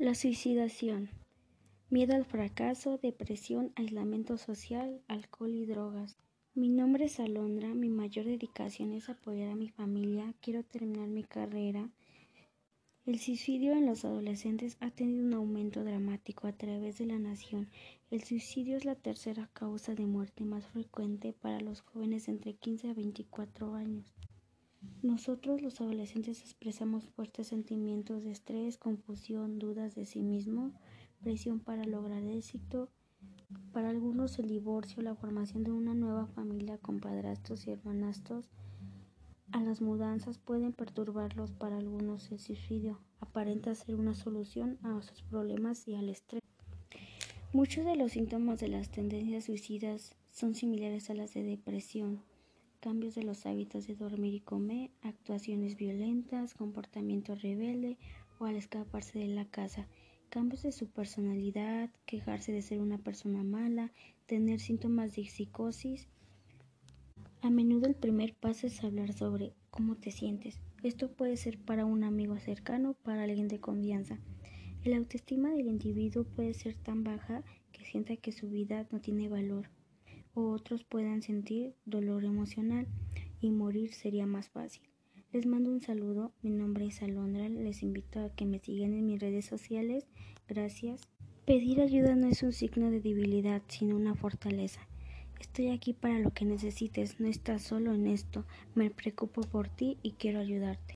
La suicidación. Miedo al fracaso, depresión, aislamiento social, alcohol y drogas. Mi nombre es Alondra, mi mayor dedicación es apoyar a mi familia, quiero terminar mi carrera. El suicidio en los adolescentes ha tenido un aumento dramático a través de la nación. El suicidio es la tercera causa de muerte más frecuente para los jóvenes entre 15 a 24 años. Nosotros los adolescentes expresamos fuertes sentimientos de estrés, confusión, dudas de sí mismo, presión para lograr éxito. Para algunos el divorcio, la formación de una nueva familia con padrastros y hermanastros, a las mudanzas pueden perturbarlos. Para algunos el suicidio aparenta ser una solución a sus problemas y al estrés. Muchos de los síntomas de las tendencias suicidas son similares a las de depresión cambios de los hábitos de dormir y comer, actuaciones violentas, comportamiento rebelde o al escaparse de la casa, cambios de su personalidad, quejarse de ser una persona mala, tener síntomas de psicosis. A menudo el primer paso es hablar sobre cómo te sientes. Esto puede ser para un amigo cercano, para alguien de confianza. El autoestima del individuo puede ser tan baja que sienta que su vida no tiene valor o otros puedan sentir dolor emocional y morir sería más fácil. Les mando un saludo, mi nombre es Alondra, les invito a que me sigan en mis redes sociales, gracias. Pedir ayuda no es un signo de debilidad, sino una fortaleza. Estoy aquí para lo que necesites, no estás solo en esto, me preocupo por ti y quiero ayudarte.